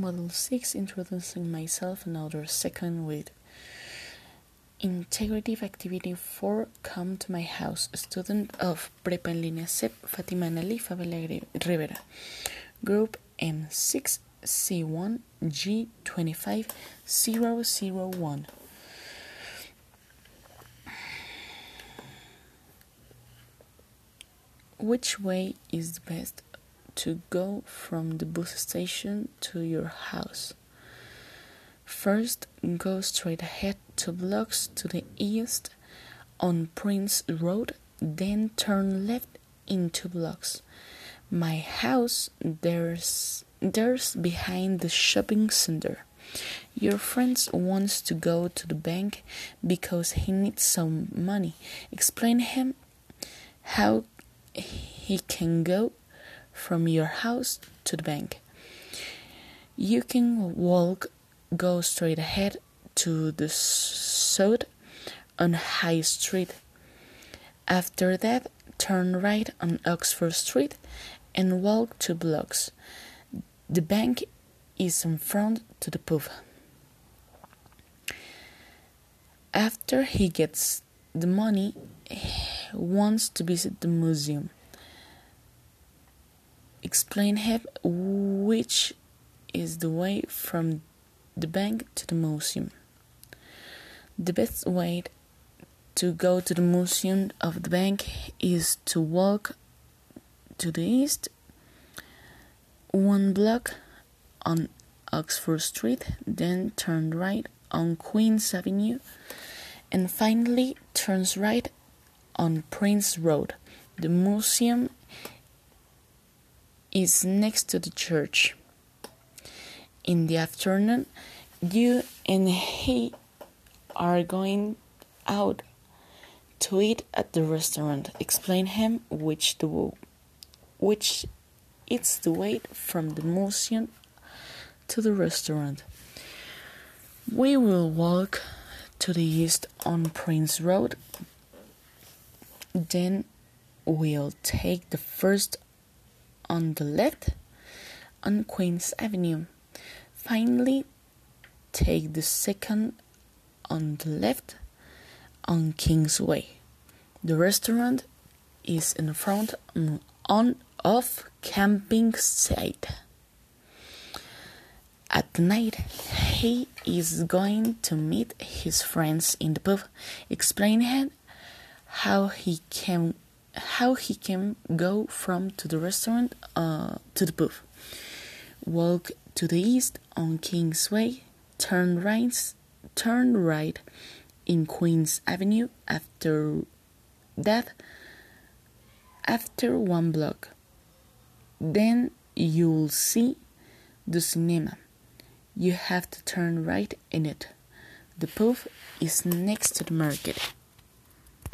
Model 6 Introducing myself another second with Integrative Activity 4 Come to my house. Student of Prepa en línea SEP Fatima Nali Fabela Rivera. Group M6C1G25001. Which way is the best to go from the bus station to your house? First, go straight ahead two blocks to the east on Prince Road, then turn left in two blocks. My house there's there's behind the shopping center. Your friend wants to go to the bank because he needs some money. Explain him how he can go from your house to the bank. You can walk, go straight ahead to the south on High Street. After that, turn right on Oxford Street and walk two blocks. The bank is in front to the pub. After he gets the money, he wants to visit the museum. Explain him which is the way from the bank to the museum. The best way to go to the museum of the bank is to walk to the east one block on Oxford Street, then turn right on Queens Avenue, and finally turns right on Prince Road. The museum is next to the church. In the afternoon, you and he are going out to eat at the restaurant. Explain him which the which it's the way from the museum to the restaurant. We will walk to the east on Prince Road. Then we'll take the first on the left on Queens Avenue. Finally, take the second on the left on Kingsway. The restaurant is in front on of camping site. At night, he is going to meet his friends in the pub. Explain how he can how he can go from to the restaurant uh, to the pub. Walk to the east on Kingsway, turn right, turn right in Queens Avenue. After that, after one block, then you'll see the cinema. You have to turn right in it. The pub is next to the market.